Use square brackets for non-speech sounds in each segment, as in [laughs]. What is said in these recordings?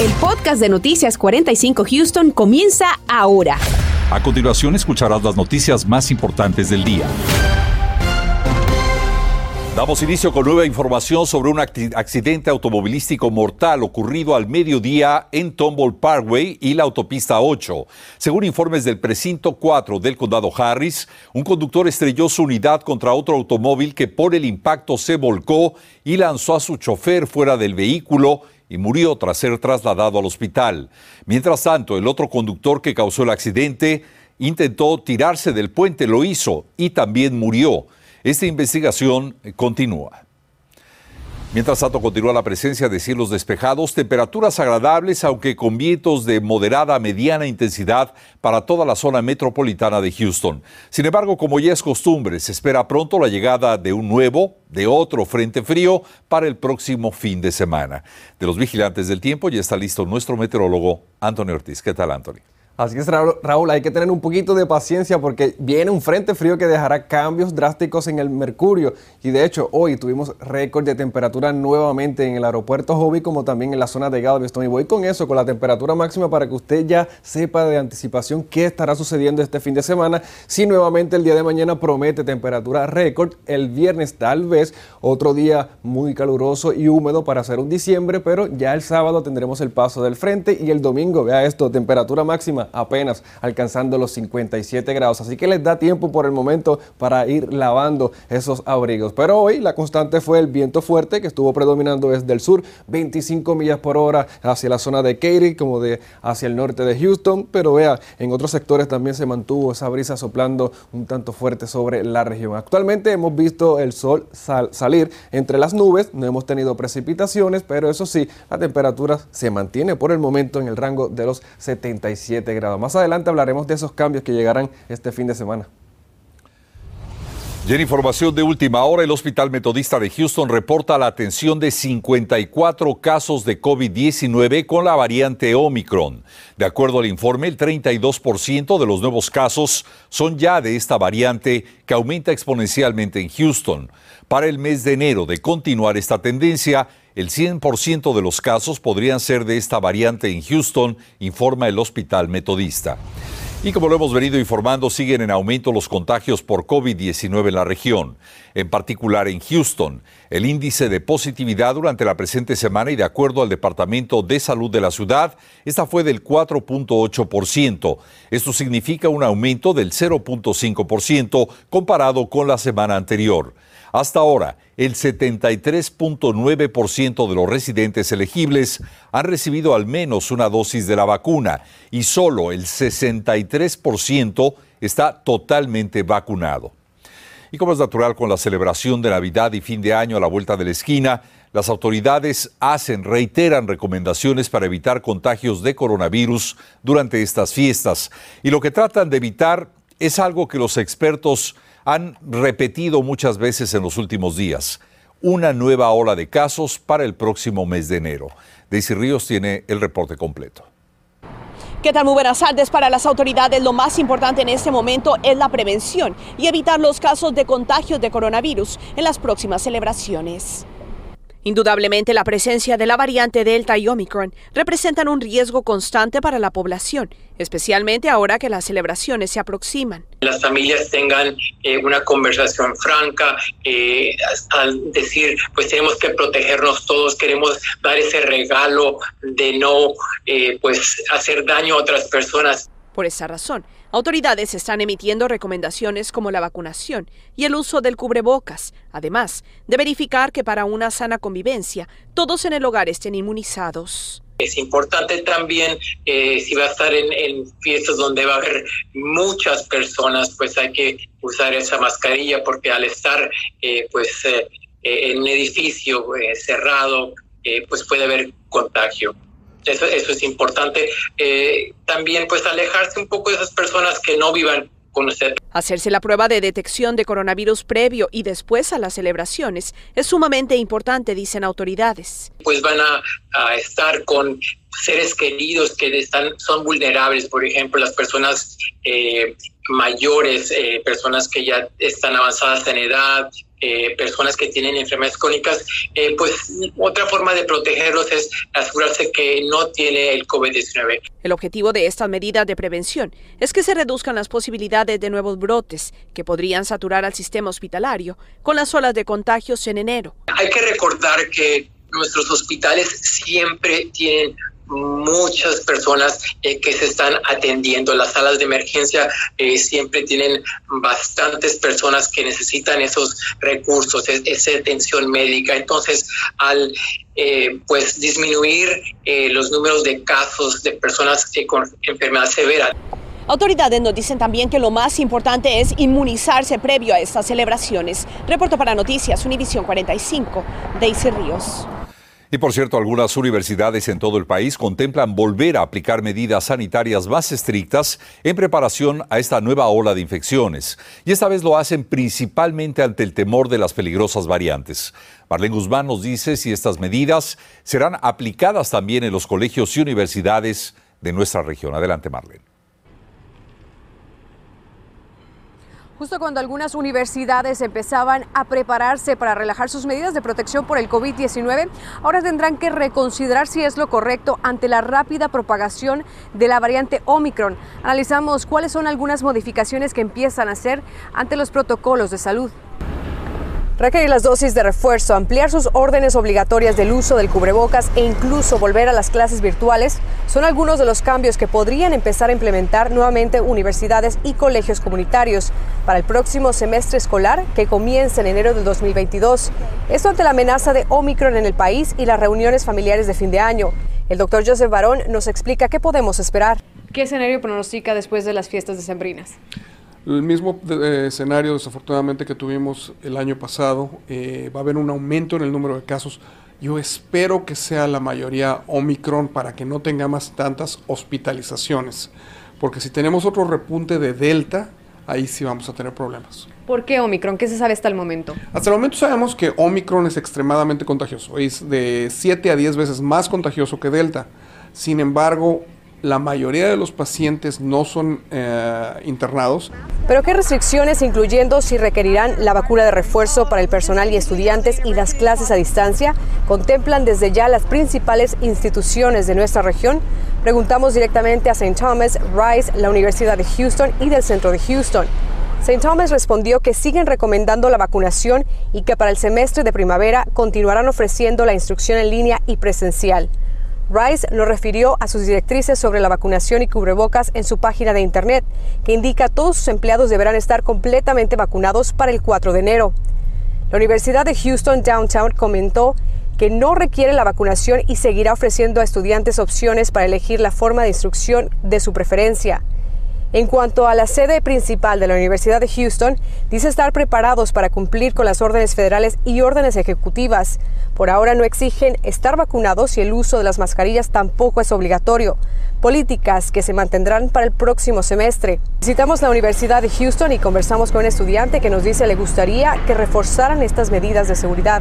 El podcast de Noticias 45 Houston comienza ahora. A continuación escucharás las noticias más importantes del día. Damos inicio con nueva información sobre un accidente automovilístico mortal ocurrido al mediodía en Tomball Parkway y la autopista 8. Según informes del precinto 4 del condado Harris, un conductor estrelló su unidad contra otro automóvil que por el impacto se volcó y lanzó a su chofer fuera del vehículo y murió tras ser trasladado al hospital. Mientras tanto, el otro conductor que causó el accidente intentó tirarse del puente, lo hizo y también murió. Esta investigación continúa. Mientras tanto, continúa la presencia de cielos despejados, temperaturas agradables, aunque con vientos de moderada a mediana intensidad para toda la zona metropolitana de Houston. Sin embargo, como ya es costumbre, se espera pronto la llegada de un nuevo, de otro frente frío para el próximo fin de semana. De los vigilantes del tiempo ya está listo nuestro meteorólogo Antonio Ortiz. ¿Qué tal, Antonio? Así es, Raúl, hay que tener un poquito de paciencia porque viene un frente frío que dejará cambios drásticos en el mercurio. Y de hecho, hoy tuvimos récord de temperatura nuevamente en el aeropuerto Hobby como también en la zona de Galveston. Y voy con eso, con la temperatura máxima para que usted ya sepa de anticipación qué estará sucediendo este fin de semana. Si nuevamente el día de mañana promete temperatura récord, el viernes tal vez otro día muy caluroso y húmedo para hacer un diciembre, pero ya el sábado tendremos el paso del frente y el domingo, vea esto, temperatura máxima apenas alcanzando los 57 grados. Así que les da tiempo por el momento para ir lavando esos abrigos. Pero hoy la constante fue el viento fuerte que estuvo predominando desde el sur, 25 millas por hora hacia la zona de Katy, como de hacia el norte de Houston. Pero vea, en otros sectores también se mantuvo esa brisa soplando un tanto fuerte sobre la región. Actualmente hemos visto el sol salir entre las nubes, no hemos tenido precipitaciones, pero eso sí, la temperatura se mantiene por el momento en el rango de los 77 grados. Más adelante hablaremos de esos cambios que llegarán este fin de semana. Y en información de última hora, el Hospital Metodista de Houston reporta la atención de 54 casos de COVID-19 con la variante Omicron. De acuerdo al informe, el 32% de los nuevos casos son ya de esta variante que aumenta exponencialmente en Houston. Para el mes de enero de continuar esta tendencia, el 100% de los casos podrían ser de esta variante en Houston, informa el Hospital Metodista. Y como lo hemos venido informando, siguen en aumento los contagios por COVID-19 en la región, en particular en Houston. El índice de positividad durante la presente semana y de acuerdo al Departamento de Salud de la ciudad, esta fue del 4.8%. Esto significa un aumento del 0.5% comparado con la semana anterior. Hasta ahora, el 73.9% de los residentes elegibles han recibido al menos una dosis de la vacuna y solo el 63% está totalmente vacunado. Y como es natural con la celebración de Navidad y fin de año a la vuelta de la esquina, las autoridades hacen, reiteran recomendaciones para evitar contagios de coronavirus durante estas fiestas. Y lo que tratan de evitar es algo que los expertos han repetido muchas veces en los últimos días. Una nueva ola de casos para el próximo mes de enero. Daisy Ríos tiene el reporte completo. ¿Qué tal? Muy buenas tardes. Para las autoridades lo más importante en este momento es la prevención y evitar los casos de contagios de coronavirus en las próximas celebraciones. Indudablemente la presencia de la variante Delta y Omicron representan un riesgo constante para la población, especialmente ahora que las celebraciones se aproximan. Las familias tengan eh, una conversación franca eh, al decir, pues tenemos que protegernos todos, queremos dar ese regalo de no eh, pues hacer daño a otras personas. Por esa razón, Autoridades están emitiendo recomendaciones como la vacunación y el uso del cubrebocas, además de verificar que para una sana convivencia todos en el hogar estén inmunizados. Es importante también, eh, si va a estar en, fiestas donde va a haber muchas personas, pues hay que usar esa mascarilla porque al estar eh, pues eh, en un edificio cerrado, pues puede haber contagio. Eso, es importante. Eh, también pues alejarse un poco de esas personas que no vivan con usted. Hacerse la prueba de detección de coronavirus previo y después a las celebraciones es sumamente importante, dicen autoridades. Pues van a, estar con seres queridos que están, son vulnerables, por ejemplo, las personas eh, mayores, eh, personas que ya están avanzadas en edad, eh, personas que tienen enfermedades crónicas, eh, pues otra forma de protegerlos es asegurarse que no tiene el COVID-19. El objetivo de estas medidas de prevención es que se reduzcan las posibilidades de nuevos brotes que podrían saturar al sistema hospitalario con las olas de contagios en enero. Hay que recordar que nuestros hospitales siempre tienen muchas personas eh, que se están atendiendo. Las salas de emergencia eh, siempre tienen bastantes personas que necesitan esos recursos, esa atención médica. Entonces, al eh, pues disminuir los números de casos de personas con enfermedad severa. Autoridades nos dicen también que lo más importante es inmunizarse previo a estas celebraciones. Reporto para Noticias Univisión 45, Daisy Ríos. Y por cierto, algunas universidades en todo el país contemplan volver a aplicar medidas sanitarias más estrictas en preparación a esta nueva ola de infecciones. Y esta vez lo hacen principalmente ante el temor de las peligrosas variantes. Marlene Guzmán nos dice si estas medidas serán aplicadas también en los colegios y universidades de nuestra región. Adelante, Marlene. Justo cuando algunas universidades empezaban a prepararse para relajar sus medidas de protección por el COVID-19, ahora tendrán que reconsiderar si es lo correcto ante la rápida propagación de la variante Omicron. Analizamos cuáles son algunas modificaciones que empiezan a hacer ante los protocolos de salud. Requerir las dosis de refuerzo, ampliar sus órdenes obligatorias del uso del cubrebocas e incluso volver a las clases virtuales son algunos de los cambios que podrían empezar a implementar nuevamente universidades y colegios comunitarios para el próximo semestre escolar que comienza en enero del 2022. Esto ante la amenaza de Omicron en el país y las reuniones familiares de fin de año. El doctor Joseph Barón nos explica qué podemos esperar. ¿Qué escenario pronostica después de las fiestas decembrinas? El mismo eh, escenario desafortunadamente que tuvimos el año pasado, eh, va a haber un aumento en el número de casos. Yo espero que sea la mayoría Omicron para que no tengamos tantas hospitalizaciones, porque si tenemos otro repunte de Delta, ahí sí vamos a tener problemas. ¿Por qué Omicron? ¿Qué se sabe hasta el momento? Hasta el momento sabemos que Omicron es extremadamente contagioso, es de 7 a 10 veces más contagioso que Delta. Sin embargo, la mayoría de los pacientes no son eh, internados. ¿Pero qué restricciones, incluyendo si requerirán la vacuna de refuerzo para el personal y estudiantes y las clases a distancia, contemplan desde ya las principales instituciones de nuestra región? Preguntamos directamente a St. Thomas, Rice, la Universidad de Houston y del Centro de Houston. St. Thomas respondió que siguen recomendando la vacunación y que para el semestre de primavera continuarán ofreciendo la instrucción en línea y presencial. Rice lo refirió a sus directrices sobre la vacunación y cubrebocas en su página de internet, que indica todos sus empleados deberán estar completamente vacunados para el 4 de enero. La Universidad de Houston Downtown comentó que no requiere la vacunación y seguirá ofreciendo a estudiantes opciones para elegir la forma de instrucción de su preferencia. En cuanto a la sede principal de la Universidad de Houston, dice estar preparados para cumplir con las órdenes federales y órdenes ejecutivas. Por ahora no exigen estar vacunados y el uso de las mascarillas tampoco es obligatorio. Políticas que se mantendrán para el próximo semestre. Visitamos la Universidad de Houston y conversamos con un estudiante que nos dice le gustaría que reforzaran estas medidas de seguridad.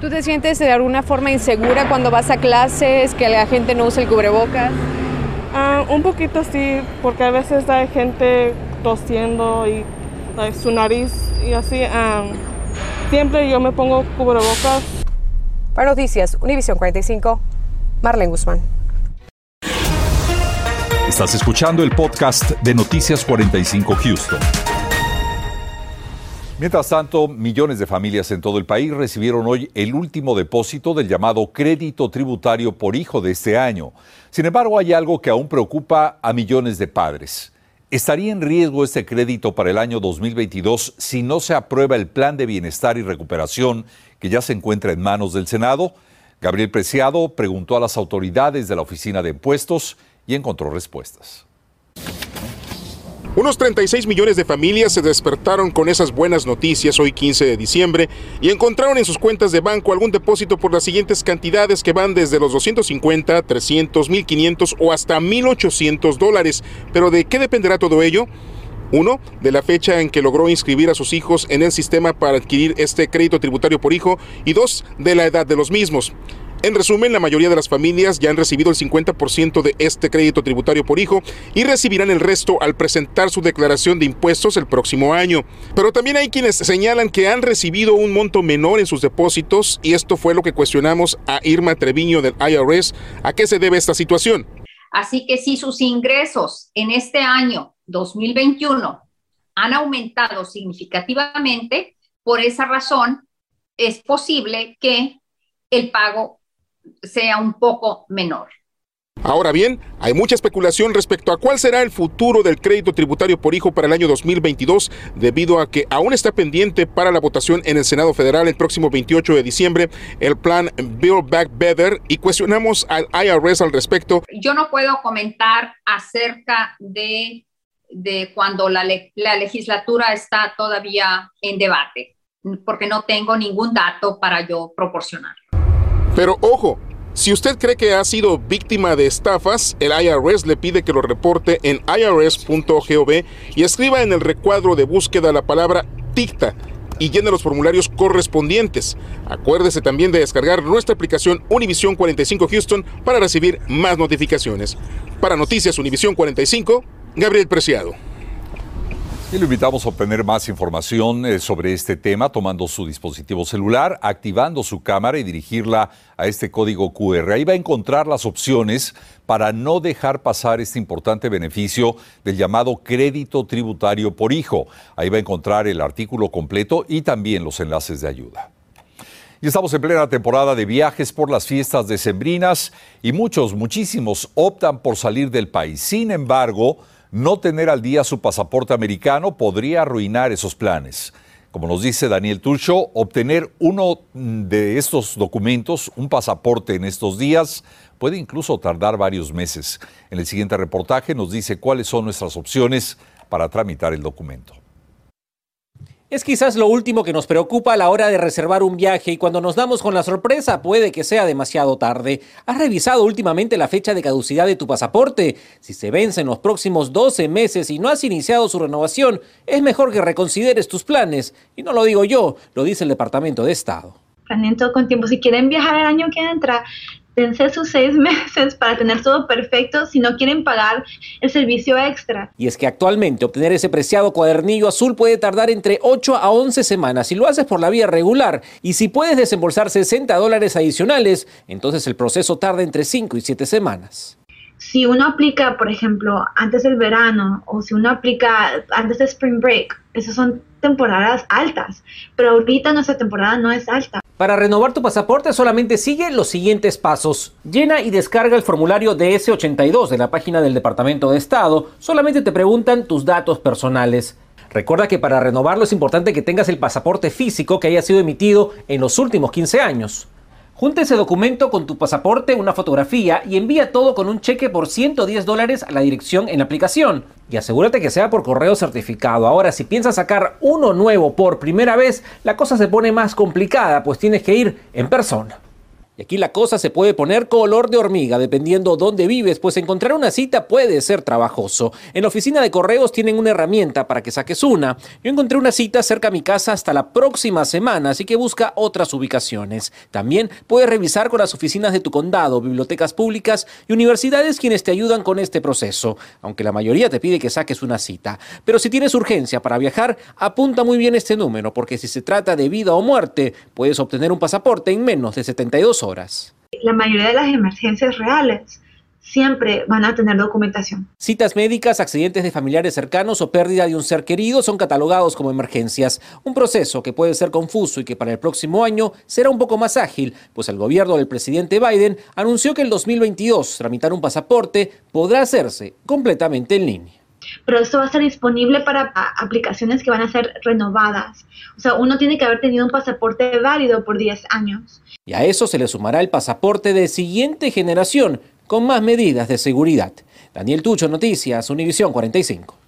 ¿Tú te sientes de alguna forma insegura cuando vas a clases, que la gente no usa el cubrebocas? Ah, un poquito sí, porque a veces hay gente tosiendo y su nariz y así. Ah, siempre yo me pongo cubrebocas. Para Noticias, Univision 45, Marlene Guzmán. Estás escuchando el podcast de Noticias 45 Houston. Mientras tanto, millones de familias en todo el país recibieron hoy el último depósito del llamado crédito tributario por hijo de este año. Sin embargo, hay algo que aún preocupa a millones de padres. ¿Estaría en riesgo este crédito para el año 2022 si no se aprueba el plan de bienestar y recuperación que ya se encuentra en manos del Senado? Gabriel Preciado preguntó a las autoridades de la Oficina de Impuestos y encontró respuestas. Unos 36 millones de familias se despertaron con esas buenas noticias hoy 15 de diciembre y encontraron en sus cuentas de banco algún depósito por las siguientes cantidades que van desde los 250, 300, 1500 o hasta 1800 dólares. Pero ¿de qué dependerá todo ello? Uno, de la fecha en que logró inscribir a sus hijos en el sistema para adquirir este crédito tributario por hijo y dos, de la edad de los mismos. En resumen, la mayoría de las familias ya han recibido el 50% de este crédito tributario por hijo y recibirán el resto al presentar su declaración de impuestos el próximo año. Pero también hay quienes señalan que han recibido un monto menor en sus depósitos y esto fue lo que cuestionamos a Irma Treviño del IRS. ¿A qué se debe esta situación? Así que si sus ingresos en este año 2021 han aumentado significativamente, por esa razón es posible que el pago sea un poco menor. Ahora bien, hay mucha especulación respecto a cuál será el futuro del crédito tributario por hijo para el año 2022, debido a que aún está pendiente para la votación en el Senado Federal el próximo 28 de diciembre el plan Build Back Better y cuestionamos al IRS al respecto. Yo no puedo comentar acerca de, de cuando la, la legislatura está todavía en debate, porque no tengo ningún dato para yo proporcionar. Pero ojo, si usted cree que ha sido víctima de estafas, el IRS le pide que lo reporte en irs.gov y escriba en el recuadro de búsqueda la palabra TICTA y llene los formularios correspondientes. Acuérdese también de descargar nuestra aplicación Univision 45 Houston para recibir más notificaciones. Para Noticias Univision 45, Gabriel Preciado. Y lo invitamos a obtener más información eh, sobre este tema tomando su dispositivo celular, activando su cámara y dirigirla a este código QR. Ahí va a encontrar las opciones para no dejar pasar este importante beneficio del llamado crédito tributario por hijo. Ahí va a encontrar el artículo completo y también los enlaces de ayuda. Y estamos en plena temporada de viajes por las fiestas decembrinas y muchos, muchísimos optan por salir del país. Sin embargo, no tener al día su pasaporte americano podría arruinar esos planes. Como nos dice Daniel Turcho, obtener uno de estos documentos, un pasaporte en estos días, puede incluso tardar varios meses. En el siguiente reportaje nos dice cuáles son nuestras opciones para tramitar el documento. Es quizás lo último que nos preocupa a la hora de reservar un viaje y cuando nos damos con la sorpresa puede que sea demasiado tarde. ¿Has revisado últimamente la fecha de caducidad de tu pasaporte? Si se vence en los próximos 12 meses y no has iniciado su renovación, es mejor que reconsideres tus planes. Y no lo digo yo, lo dice el Departamento de Estado. Planeen todo con tiempo. Si quieren viajar el año que entra, dense sus seis [laughs] meses para tener todo perfecto si no quieren pagar el servicio extra. Y es que actualmente obtener ese preciado cuadernillo azul puede tardar entre 8 a 11 semanas si lo haces por la vía regular. Y si puedes desembolsar 60 dólares adicionales, entonces el proceso tarda entre 5 y 7 semanas. Si uno aplica, por ejemplo, antes del verano o si uno aplica antes de Spring Break, esas son temporadas altas, pero ahorita nuestra temporada no es alta. Para renovar tu pasaporte solamente sigue los siguientes pasos. Llena y descarga el formulario DS82 de la página del Departamento de Estado. Solamente te preguntan tus datos personales. Recuerda que para renovarlo es importante que tengas el pasaporte físico que haya sido emitido en los últimos 15 años. Junta ese documento con tu pasaporte, una fotografía y envía todo con un cheque por 110 dólares a la dirección en la aplicación. Y asegúrate que sea por correo certificado. Ahora, si piensas sacar uno nuevo por primera vez, la cosa se pone más complicada, pues tienes que ir en persona. Y aquí la cosa se puede poner color de hormiga dependiendo dónde vives, pues encontrar una cita puede ser trabajoso. En la oficina de correos tienen una herramienta para que saques una. Yo encontré una cita cerca a mi casa hasta la próxima semana, así que busca otras ubicaciones. También puedes revisar con las oficinas de tu condado, bibliotecas públicas y universidades quienes te ayudan con este proceso, aunque la mayoría te pide que saques una cita. Pero si tienes urgencia para viajar, apunta muy bien este número, porque si se trata de vida o muerte, puedes obtener un pasaporte en menos de 72 horas horas. La mayoría de las emergencias reales siempre van a tener documentación. Citas médicas, accidentes de familiares cercanos o pérdida de un ser querido son catalogados como emergencias, un proceso que puede ser confuso y que para el próximo año será un poco más ágil, pues el gobierno del presidente Biden anunció que en 2022 tramitar un pasaporte podrá hacerse completamente en línea pero esto va a estar disponible para aplicaciones que van a ser renovadas. O sea, uno tiene que haber tenido un pasaporte válido por 10 años. Y a eso se le sumará el pasaporte de siguiente generación, con más medidas de seguridad. Daniel Tucho, Noticias, Univisión 45.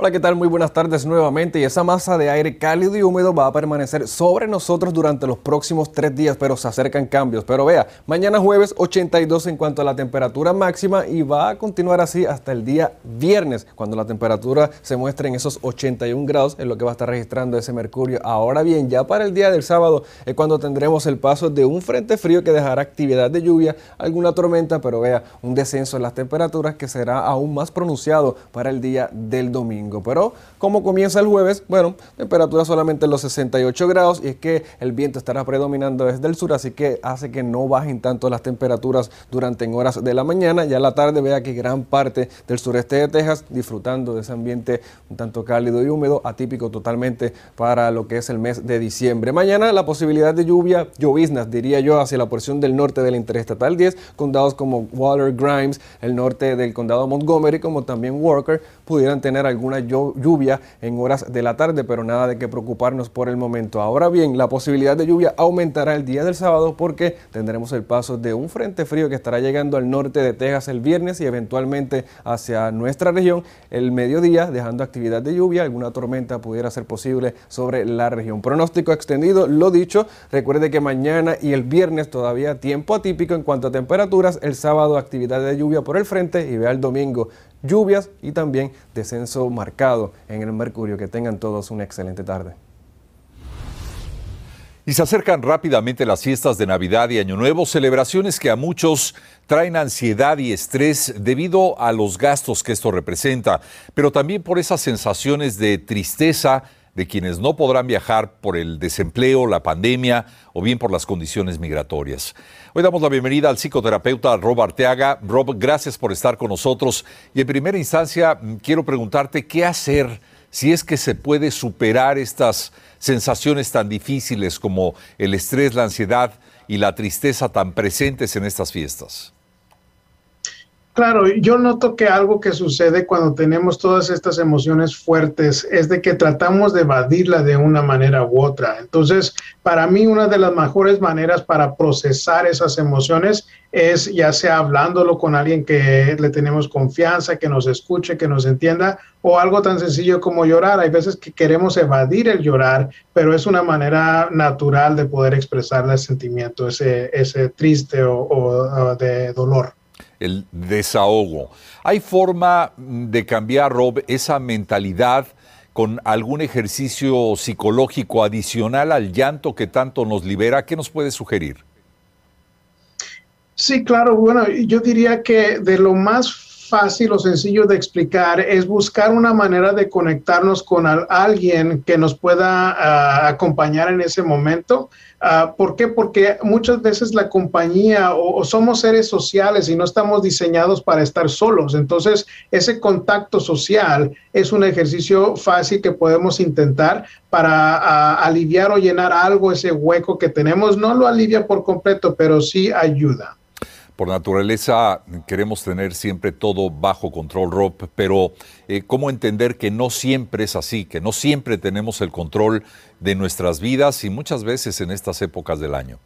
Hola, ¿qué tal? Muy buenas tardes nuevamente. Y esa masa de aire cálido y húmedo va a permanecer sobre nosotros durante los próximos tres días, pero se acercan cambios. Pero vea, mañana jueves 82 en cuanto a la temperatura máxima y va a continuar así hasta el día viernes, cuando la temperatura se muestre en esos 81 grados, es lo que va a estar registrando ese mercurio. Ahora bien, ya para el día del sábado es cuando tendremos el paso de un frente frío que dejará actividad de lluvia, alguna tormenta, pero vea, un descenso en las temperaturas que será aún más pronunciado para el día del domingo. Pero como comienza el jueves, bueno, temperatura solamente en los 68 grados y es que el viento estará predominando desde el sur, así que hace que no bajen tanto las temperaturas durante en horas de la mañana. Ya a la tarde vea que gran parte del sureste de Texas disfrutando de ese ambiente un tanto cálido y húmedo, atípico totalmente para lo que es el mes de diciembre. Mañana la posibilidad de lluvia, lloviznas diría yo, hacia la porción del norte de Interestatal 10, condados como Waller, Grimes, el norte del condado Montgomery, como también Walker, pudieran tener alguna lluvia en horas de la tarde, pero nada de qué preocuparnos por el momento. Ahora bien, la posibilidad de lluvia aumentará el día del sábado porque tendremos el paso de un frente frío que estará llegando al norte de Texas el viernes y eventualmente hacia nuestra región el mediodía, dejando actividad de lluvia. Alguna tormenta pudiera ser posible sobre la región. Pronóstico extendido, lo dicho, recuerde que mañana y el viernes todavía tiempo atípico en cuanto a temperaturas, el sábado actividad de lluvia por el frente y vea el domingo lluvias y también descenso marcado en el mercurio. Que tengan todos una excelente tarde. Y se acercan rápidamente las fiestas de Navidad y Año Nuevo, celebraciones que a muchos traen ansiedad y estrés debido a los gastos que esto representa, pero también por esas sensaciones de tristeza de quienes no podrán viajar por el desempleo, la pandemia o bien por las condiciones migratorias. Hoy damos la bienvenida al psicoterapeuta Rob Arteaga. Rob, gracias por estar con nosotros. Y en primera instancia, mm, quiero preguntarte qué hacer si es que se puede superar estas sensaciones tan difíciles como el estrés, la ansiedad y la tristeza tan presentes en estas fiestas. Claro, yo noto que algo que sucede cuando tenemos todas estas emociones fuertes es de que tratamos de evadirla de una manera u otra. Entonces, para mí una de las mejores maneras para procesar esas emociones es ya sea hablándolo con alguien que le tenemos confianza, que nos escuche, que nos entienda, o algo tan sencillo como llorar. Hay veces que queremos evadir el llorar, pero es una manera natural de poder expresar el sentimiento, ese, ese triste o de dolor el desahogo. ¿Hay forma de cambiar, Rob, esa mentalidad con algún ejercicio psicológico adicional al llanto que tanto nos libera? ¿Qué nos puede sugerir? Sí, claro. Bueno, yo diría que de lo más fácil o sencillo de explicar es buscar una manera de conectarnos con alguien que nos pueda ah, acompañar en ese momento. Uh, ¿Por qué? Porque muchas veces la compañía o, somos seres sociales y no estamos diseñados para estar solos. Entonces, ese contacto social es un ejercicio fácil que podemos intentar para ah, aliviar o llenar algo, ese hueco que tenemos. No lo alivia por completo, pero sí ayuda. Por naturaleza queremos tener siempre todo bajo control, Rob, pero eh, ¿cómo entender que no siempre es así, que no siempre tenemos el control de nuestras vidas y muchas veces en estas épocas del año?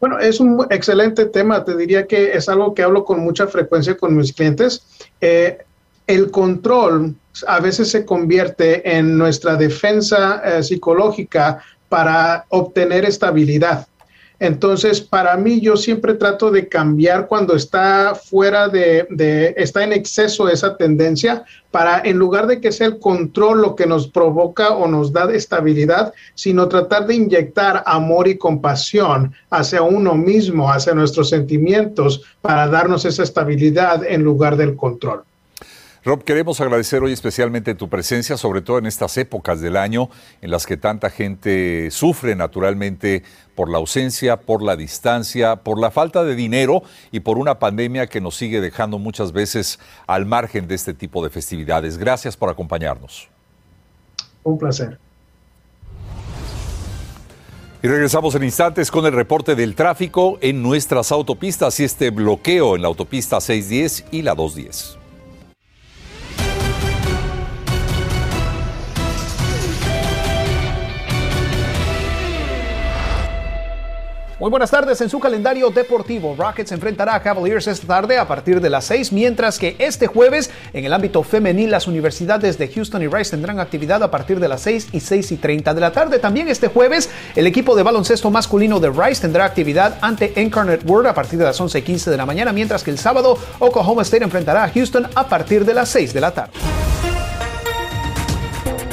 Bueno, es un excelente tema. Te diría que es algo que hablo con mucha frecuencia con mis clientes. Eh, el control a veces se convierte en nuestra defensa eh, psicológica para obtener estabilidad. Entonces, para mí, yo siempre trato de cambiar cuando está fuera de, está en exceso esa tendencia, para en lugar de que sea el control lo que nos provoca o nos da estabilidad, sino tratar de inyectar amor y compasión hacia uno mismo, hacia nuestros sentimientos, para darnos esa estabilidad en lugar del control. Rob, queremos agradecer hoy especialmente tu presencia, sobre todo en estas épocas del año en las que tanta gente sufre naturalmente por la ausencia, por la distancia, por la falta de dinero y por una pandemia que nos sigue dejando muchas veces al margen de este tipo de festividades. Gracias por acompañarnos. Un placer. Y regresamos en instantes con el reporte del tráfico en nuestras autopistas y este bloqueo en la autopista 610 y la 210. Muy buenas tardes. En su calendario deportivo, Rockets enfrentará a Cavaliers esta tarde a partir de las 6, mientras que este jueves, en el ámbito femenil, las universidades de Houston y Rice tendrán actividad a partir de las 6 y 6 y 30 de la tarde. También este jueves, el equipo de baloncesto masculino de Rice tendrá actividad ante Incarnate Word a partir de las 11 y 15 de la mañana, mientras que el sábado, Oklahoma State enfrentará a Houston a partir de las 6 de la tarde.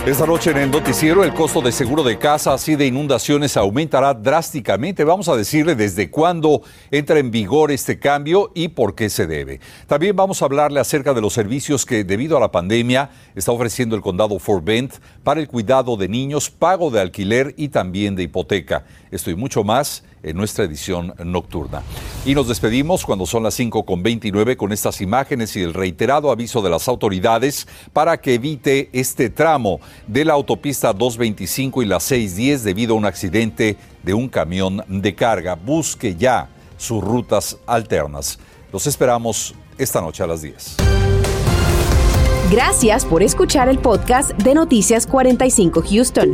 Esta noche en el noticiero el costo de seguro de casas y de inundaciones aumentará drásticamente. Vamos a decirle desde cuándo entra en vigor este cambio y por qué se debe. También vamos a hablarle acerca de los servicios que debido a la pandemia está ofreciendo el condado Fort Bend para el cuidado de niños, pago de alquiler y también de hipoteca. Esto y mucho más en nuestra edición nocturna. Y nos despedimos cuando son las 5 con 29 con estas imágenes y el reiterado aviso de las autoridades para que evite este tramo de la autopista 225 y la 610 debido a un accidente de un camión de carga. Busque ya sus rutas alternas. Los esperamos esta noche a las 10. Gracias por escuchar el podcast de Noticias 45 Houston.